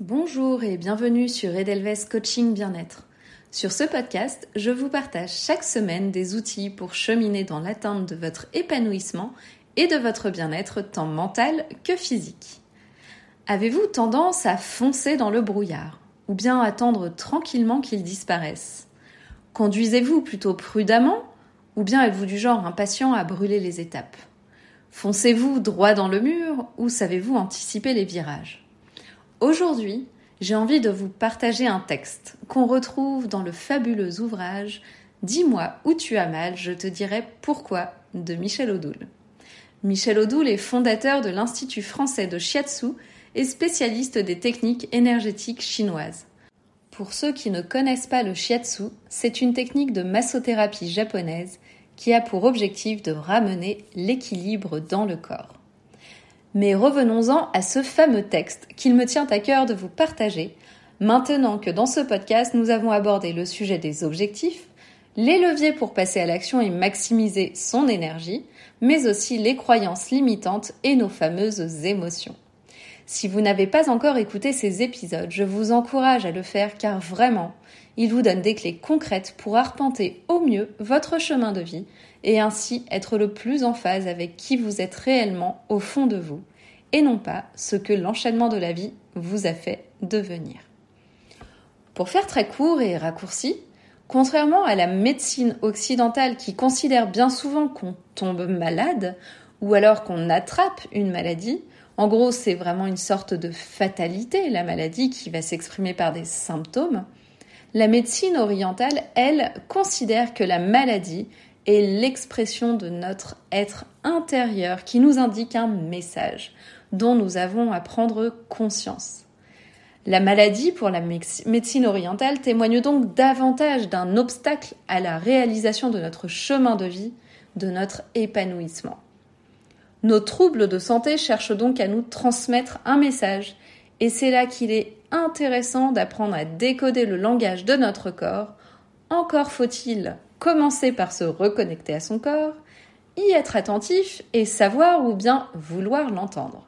Bonjour et bienvenue sur Edelweiss Coaching Bien-être. Sur ce podcast, je vous partage chaque semaine des outils pour cheminer dans l'atteinte de votre épanouissement et de votre bien-être tant mental que physique. Avez-vous tendance à foncer dans le brouillard ou bien attendre tranquillement qu'il disparaisse? Conduisez-vous plutôt prudemment ou bien êtes-vous du genre impatient à brûler les étapes? Foncez-vous droit dans le mur ou savez-vous anticiper les virages? Aujourd'hui, j'ai envie de vous partager un texte qu'on retrouve dans le fabuleux ouvrage Dis-moi où tu as mal, je te dirai pourquoi de Michel Odoul. Michel Odoul est fondateur de l'Institut français de Shiatsu et spécialiste des techniques énergétiques chinoises. Pour ceux qui ne connaissent pas le Shiatsu, c'est une technique de massothérapie japonaise qui a pour objectif de ramener l'équilibre dans le corps. Mais revenons-en à ce fameux texte qu'il me tient à cœur de vous partager, maintenant que dans ce podcast nous avons abordé le sujet des objectifs, les leviers pour passer à l'action et maximiser son énergie, mais aussi les croyances limitantes et nos fameuses émotions. Si vous n'avez pas encore écouté ces épisodes, je vous encourage à le faire car vraiment, il vous donne des clés concrètes pour arpenter au mieux votre chemin de vie et ainsi être le plus en phase avec qui vous êtes réellement au fond de vous et non pas ce que l'enchaînement de la vie vous a fait devenir. Pour faire très court et raccourci, contrairement à la médecine occidentale qui considère bien souvent qu'on tombe malade ou alors qu'on attrape une maladie, en gros, c'est vraiment une sorte de fatalité, la maladie qui va s'exprimer par des symptômes. La médecine orientale, elle, considère que la maladie est l'expression de notre être intérieur qui nous indique un message dont nous avons à prendre conscience. La maladie, pour la médecine orientale, témoigne donc davantage d'un obstacle à la réalisation de notre chemin de vie, de notre épanouissement. Nos troubles de santé cherchent donc à nous transmettre un message, et c'est là qu'il est intéressant d'apprendre à décoder le langage de notre corps. Encore faut-il commencer par se reconnecter à son corps, y être attentif et savoir ou bien vouloir l'entendre.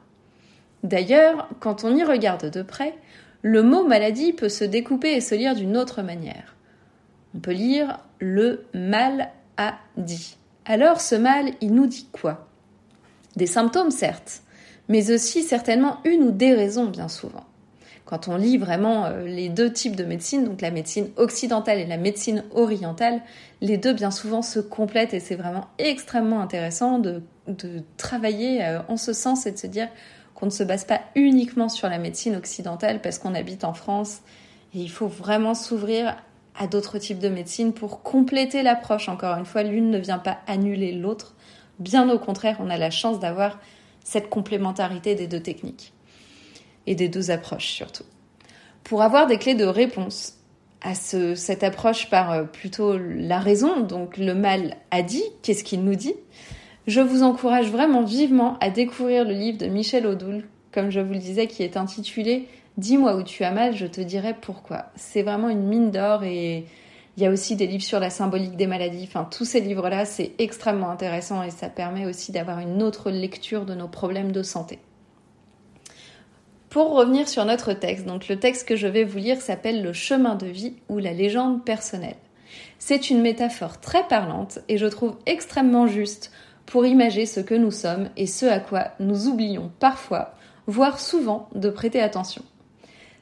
D'ailleurs, quand on y regarde de près, le mot maladie peut se découper et se lire d'une autre manière. On peut lire le mal a dit. Alors ce mal, il nous dit quoi? Des symptômes, certes, mais aussi certainement une ou des raisons, bien souvent. Quand on lit vraiment euh, les deux types de médecine, donc la médecine occidentale et la médecine orientale, les deux bien souvent se complètent et c'est vraiment extrêmement intéressant de, travailler euh, en ce sens et de se dire qu'on ne se base pas uniquement sur la médecine occidentale parce qu'on habite en France et il faut vraiment s'ouvrir à d'autres types de médecine pour compléter l'approche. Encore une fois, l'une ne vient pas annuler l'autre, Bien au contraire, on a la chance d'avoir cette complémentarité des deux techniques et des deux approches surtout. Pour avoir des clés de réponse à cette approche par euh, plutôt la raison, donc le mal a dit, qu'est-ce qu'il nous dit, je vous encourage vraiment vivement à découvrir le livre de Michel Odoul, comme je vous le disais, qui est intitulé Dis-moi où tu as mal, je te dirai pourquoi. C'est vraiment une mine d'or et il y a aussi des livres sur la symbolique des maladies. Enfin, tous ces livres-là, c'est extrêmement intéressant et ça permet aussi d'avoir une autre lecture de nos problèmes de santé. Pour revenir sur notre texte, donc le texte que je vais vous lire s'appelle Le chemin de vie ou la légende personnelle. C'est une métaphore très parlante et je trouve extrêmement juste pour imager ce que nous sommes et ce à quoi nous oublions parfois, voire souvent, de prêter attention.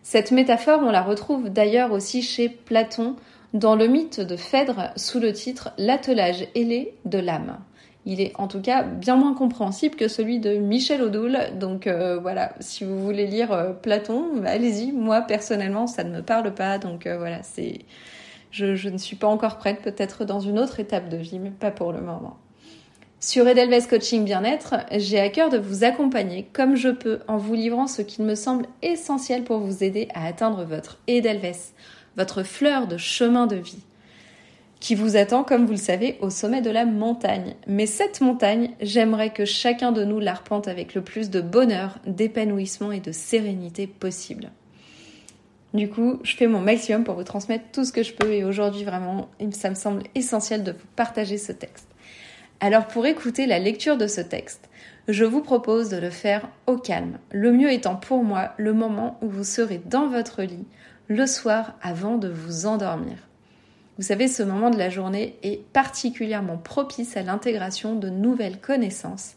Cette métaphore, on la retrouve d'ailleurs aussi chez Platon dans le mythe de Phèdre sous le titre L'attelage ailé de l'âme. Il est en tout cas bien moins compréhensible que celui de Michel Odoul. Donc euh, voilà, si vous voulez lire euh, Platon, bah, allez-y. Moi personnellement, ça ne me parle pas. Donc euh, voilà, c'est, je, ne suis pas encore prête, peut-être dans une autre étape de vie, mais pas pour le moment. Sur Edelweiss Coaching Bien-être, j'ai à cœur de vous accompagner comme je peux en vous livrant ce qu'il me semble essentiel pour vous aider à atteindre votre Edelweiss votre fleur de chemin de vie, qui vous attend, comme vous le savez, au sommet de la montagne. Mais cette montagne, j'aimerais que chacun de nous l'arpente avec le plus de bonheur, d'épanouissement et de sérénité possible. Du coup, je fais mon maximum pour vous transmettre tout ce que je peux et aujourd'hui vraiment, ça me semble essentiel de vous partager ce texte. Alors pour écouter la lecture de ce texte, je vous propose de le faire au calme, le mieux étant pour moi le moment où vous serez dans votre lit le soir avant de vous endormir. Vous savez, ce moment de la journée est particulièrement propice à l'intégration de nouvelles connaissances,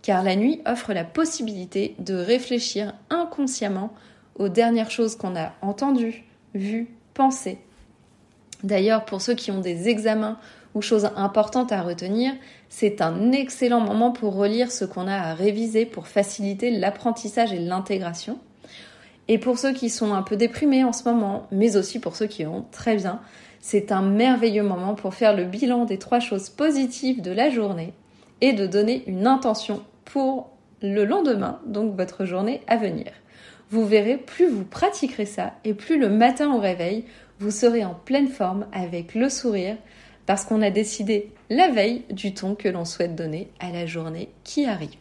car la nuit offre la possibilité de réfléchir inconsciemment aux dernières choses qu'on a entendues, vues, pensées. D'ailleurs, pour ceux qui ont des examens ou choses importantes à retenir, c'est un excellent moment pour relire ce qu'on a à réviser pour faciliter l'apprentissage et l'intégration. Et pour ceux qui sont un peu déprimés en ce moment, mais aussi pour ceux qui vont très bien, c'est un merveilleux moment pour faire le bilan des trois choses positives de la journée et de donner une intention pour le lendemain, donc votre journée à venir. Vous verrez, plus vous pratiquerez ça et plus le matin au réveil, vous serez en pleine forme avec le sourire parce qu'on a décidé la veille du ton que l'on souhaite donner à la journée qui arrive.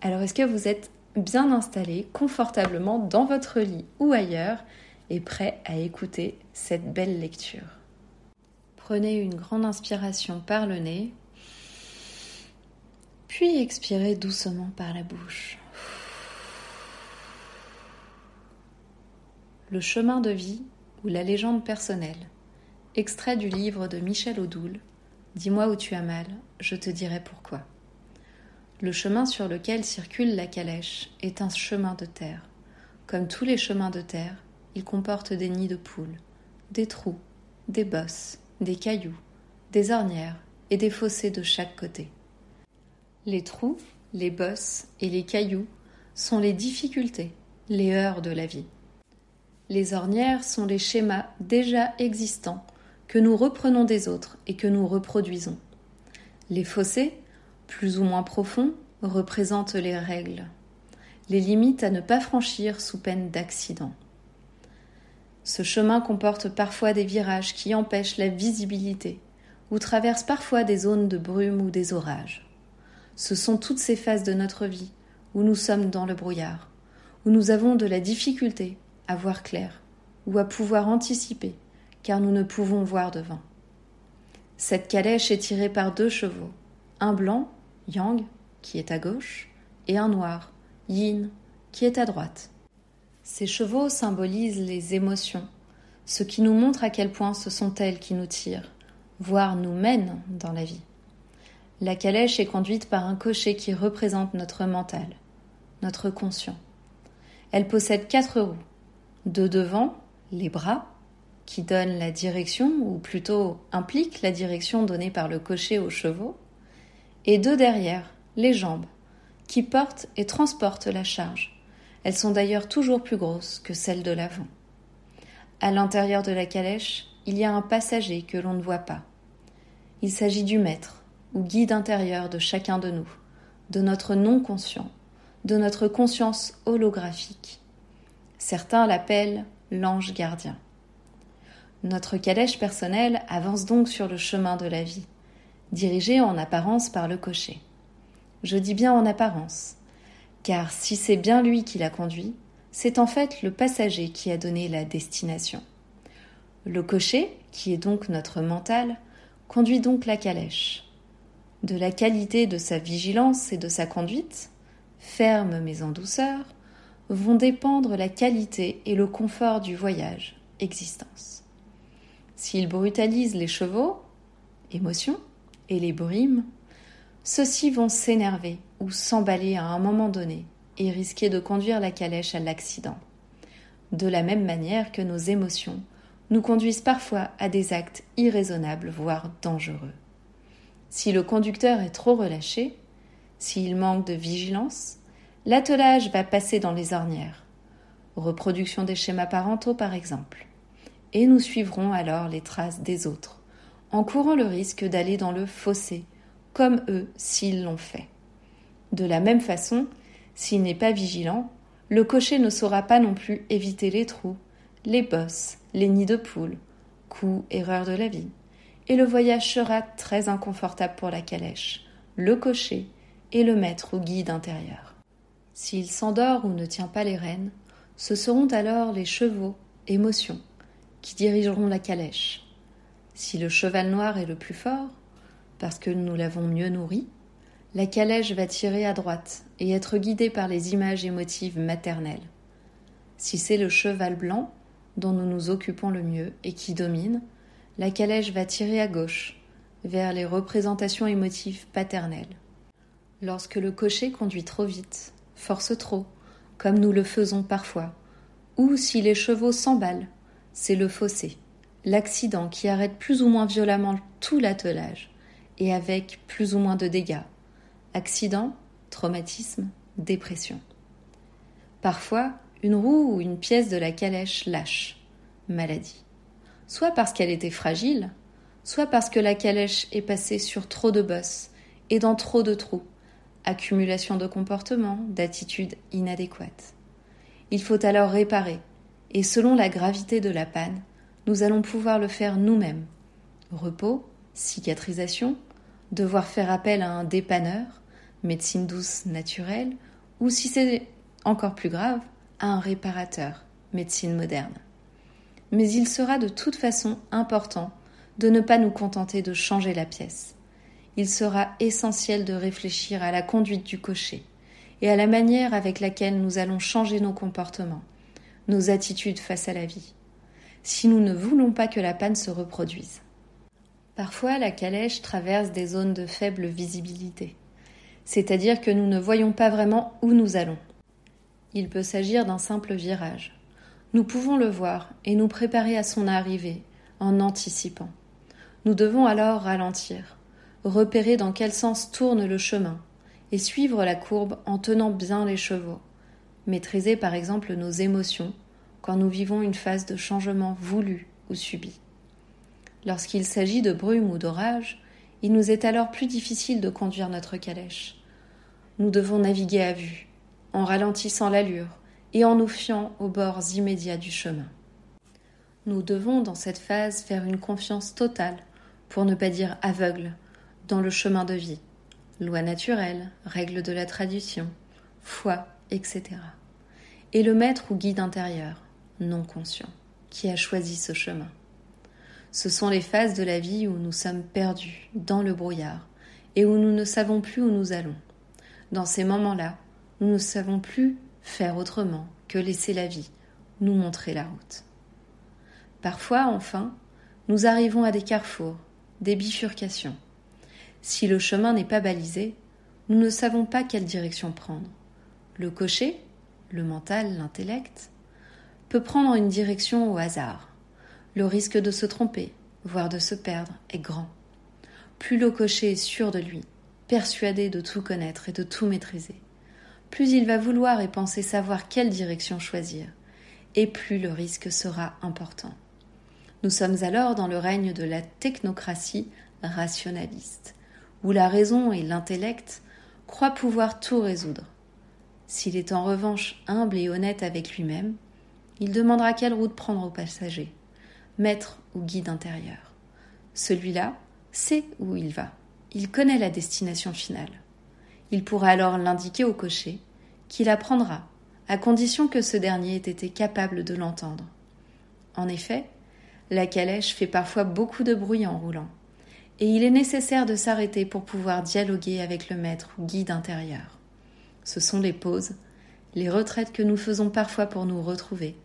Alors est-ce que vous êtes bien installé confortablement dans votre lit ou ailleurs et prêt à écouter cette belle lecture Prenez une grande inspiration par le nez, puis expirez doucement par la bouche. Le chemin de vie ou la légende personnelle Extrait du livre de Michel Audoul Dis-moi où tu as mal, je te dirai pourquoi. Le chemin sur lequel circule la calèche est un chemin de terre. Comme tous les chemins de terre, il comporte des nids de poules, des trous, des bosses, des cailloux, des ornières et des fossés de chaque côté. Les trous, les bosses et les cailloux sont les difficultés, les heures de la vie. Les ornières sont les schémas déjà existants que nous reprenons des autres et que nous reproduisons. Les fossés, plus ou moins profonds, représentent les règles, les limites à ne pas franchir sous peine d'accident. Ce chemin comporte parfois des virages qui empêchent la visibilité ou traverse parfois des zones de brume ou des orages. Ce sont toutes ces phases de notre vie où nous sommes dans le brouillard, où nous avons de la difficulté à voir clair ou à pouvoir anticiper car nous ne pouvons voir devant. Cette calèche est tirée par deux chevaux, un blanc, Yang, qui est à gauche, et un noir, Yin, qui est à droite. Ces chevaux symbolisent les émotions, ce qui nous montre à quel point ce sont elles qui nous tirent, voire nous mènent dans la vie. La calèche est conduite par un cocher qui représente notre mental, notre conscient. Elle possède quatre roues, deux devant, les bras, qui donne la direction, ou plutôt implique la direction donnée par le cocher aux chevaux, et deux derrière, les jambes, qui portent et transportent la charge. Elles sont d'ailleurs toujours plus grosses que celles de l'avant. À l'intérieur de la calèche, il y a un passager que l'on ne voit pas. Il s'agit du maître ou guide intérieur de chacun de nous, de notre non conscient, de notre conscience holographique. Certains l'appellent l'ange gardien. Notre calèche personnelle avance donc sur le chemin de la vie, dirigée en apparence par le cocher. Je dis bien en apparence, car si c'est bien lui qui la conduit, c'est en fait le passager qui a donné la destination. Le cocher, qui est donc notre mental, conduit donc la calèche. De la qualité de sa vigilance et de sa conduite, ferme mais en douceur, vont dépendre la qualité et le confort du voyage, existence. S'il brutalise les chevaux, émotion, et les brime, ceux-ci vont s'énerver ou s'emballer à un moment donné et risquer de conduire la calèche à l'accident. De la même manière que nos émotions nous conduisent parfois à des actes irraisonnables, voire dangereux. Si le conducteur est trop relâché, s'il manque de vigilance, l'attelage va passer dans les ornières. Reproduction des schémas parentaux par exemple et nous suivrons alors les traces des autres, en courant le risque d'aller dans le fossé, comme eux s'ils l'ont fait. De la même façon, s'il n'est pas vigilant, le cocher ne saura pas non plus éviter les trous, les bosses, les nids de poules, coups, erreurs de la vie, et le voyage sera très inconfortable pour la calèche, le cocher et le maître ou guide intérieur. S'il s'endort ou ne tient pas les rênes, ce seront alors les chevaux, émotions, qui dirigeront la calèche. Si le cheval noir est le plus fort, parce que nous l'avons mieux nourri, La calèche va tirer à droite et être guidée par les images émotives maternelles. Si c'est le cheval blanc, dont nous nous occupons le mieux et qui domine, la calèche va tirer à gauche, vers les représentations émotives paternelles. Lorsque le cocher conduit trop vite, force trop, comme nous le faisons parfois, ou si les chevaux s'emballent, c'est le fossé, l'accident qui arrête plus ou moins violemment tout l'attelage, et avec plus ou moins de dégâts. Accident, traumatisme, dépression. Parfois, une roue ou une pièce de la calèche lâche, maladie. Soit parce qu'elle était fragile, soit parce que la calèche est passée sur trop de bosses et dans trop de trous, accumulation de comportements, d'attitudes inadéquates. Il faut alors réparer, et selon la gravité de la panne, nous allons pouvoir le faire nous-mêmes. Repos, cicatrisation, devoir faire appel à un dépanneur, médecine douce naturelle, ou si c'est encore plus grave, à un réparateur, médecine moderne. Mais il sera de toute façon important de ne pas nous contenter de changer la pièce. Il sera essentiel de réfléchir à la conduite du cocher et à la manière avec laquelle nous allons changer nos comportements, nos attitudes face à la vie, si nous ne voulons pas que la panne se reproduise. Parfois, la calèche traverse des zones de faible visibilité, c'est-à-dire que nous ne voyons pas vraiment où nous allons. Il peut s'agir d'un simple virage. Nous pouvons le voir et nous préparer à son arrivée en anticipant. Nous devons alors ralentir, repérer dans quel sens tourne le chemin et suivre la courbe en tenant bien les chevaux. Maîtriser par exemple nos émotions quand nous vivons une phase de changement voulu ou subi. Lorsqu'il s'agit de brume ou d'orage, il nous est alors plus difficile de conduire notre calèche. Nous devons naviguer à vue, en ralentissant l'allure et en nous fiant aux bords immédiats du chemin. Nous devons dans cette phase faire une confiance totale, pour ne pas dire aveugle, dans le chemin de vie, loi naturelle, règles de la tradition, foi, etc. Et le maître ou guide intérieur, non conscient, qui a choisi ce chemin. Ce sont les phases de la vie où nous sommes perdus, dans le brouillard, et où nous ne savons plus où nous allons. Dans ces moments-là, nous ne savons plus faire autrement que laisser la vie nous montrer la route. Parfois, enfin, nous arrivons à des carrefours, des bifurcations. Si le chemin n'est pas balisé, nous ne savons pas quelle direction prendre. Le cocher, le mental, l'intellect, peut prendre une direction au hasard. Le risque de se tromper, voire de se perdre, est grand. Plus le cocher est sûr de lui, persuadé de tout connaître et de tout maîtriser, plus il va vouloir et penser savoir quelle direction choisir, et plus le risque sera important. Nous sommes alors dans le règne de la technocratie rationaliste, où la raison et l'intellect croient pouvoir tout résoudre. S'il est en revanche humble et honnête avec lui-même, il demandera quelle route prendre au passager, maître ou guide intérieur. Celui-là sait où il va, il connaît la destination finale. Il pourra alors l'indiquer au cocher, qui la prendra, à condition que ce dernier ait été capable de l'entendre. En effet, la calèche fait parfois beaucoup de bruit en roulant, et il est nécessaire de s'arrêter pour pouvoir dialoguer avec le maître ou guide intérieur. Ce sont les pauses, les retraites que nous faisons parfois pour nous retrouver,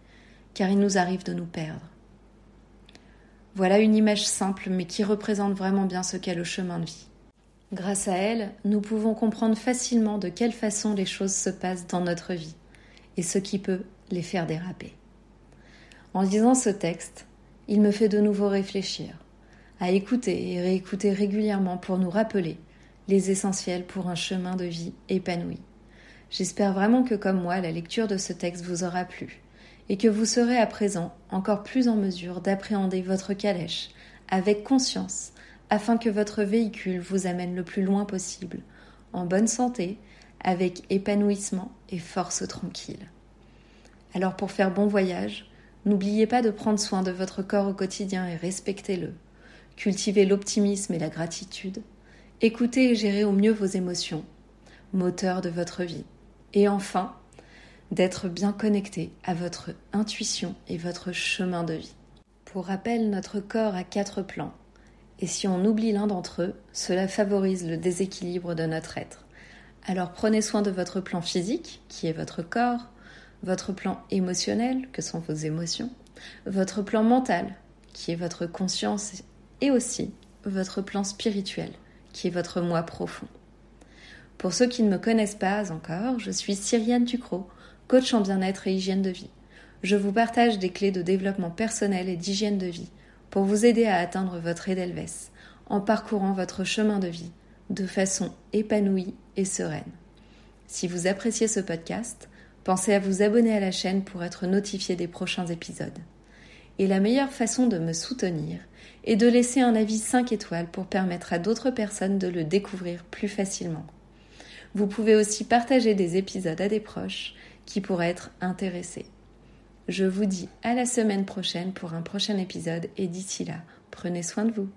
car il nous arrive de nous perdre. Voilà une image simple mais qui représente vraiment bien ce qu'est le chemin de vie. Grâce à elle, nous pouvons comprendre facilement de quelle façon les choses se passent dans notre vie et ce qui peut les faire déraper. En lisant ce texte, il me fait de nouveau réfléchir, à écouter et réécouter régulièrement pour nous rappeler les essentiels pour un chemin de vie épanoui. J'espère vraiment que comme moi, la lecture de ce texte vous aura plu et que vous serez à présent encore plus en mesure d'appréhender votre calèche avec conscience afin que votre véhicule vous amène le plus loin possible, en bonne santé, avec épanouissement et force tranquille. Alors pour faire bon voyage, n'oubliez pas de prendre soin de votre corps au quotidien et respectez-le. Cultivez l'optimisme et la gratitude. Écoutez et gérez au mieux vos émotions, moteur de votre vie. Et enfin, d'être bien connecté à votre intuition et votre chemin de vie. Pour rappel, notre corps a quatre plans Et si on oublie l'un d'entre eux, cela favorise le déséquilibre de notre être. Alors prenez soin de votre plan physique, qui est votre corps, votre plan émotionnel, que sont vos émotions, votre plan mental, qui est votre conscience, et aussi votre plan spirituel, qui est votre moi profond. Pour ceux qui ne me connaissent pas encore, je suis Cyriane Ducrot, coach en bien-être et hygiène de vie. Je vous partage des clés de développement personnel et d'hygiène de vie pour vous aider à atteindre votre Edelweiss en parcourant votre chemin de vie de façon épanouie et sereine. Si vous appréciez ce podcast, pensez à vous abonner à la chaîne pour être notifié des prochains épisodes. Et la meilleure façon de me soutenir est de laisser un avis 5 étoiles pour permettre à d'autres personnes de le découvrir plus facilement. Vous pouvez aussi partager des épisodes à des proches qui pourraient être intéressés. Je vous dis à la semaine prochaine pour un prochain épisode et d'ici là, prenez soin de vous.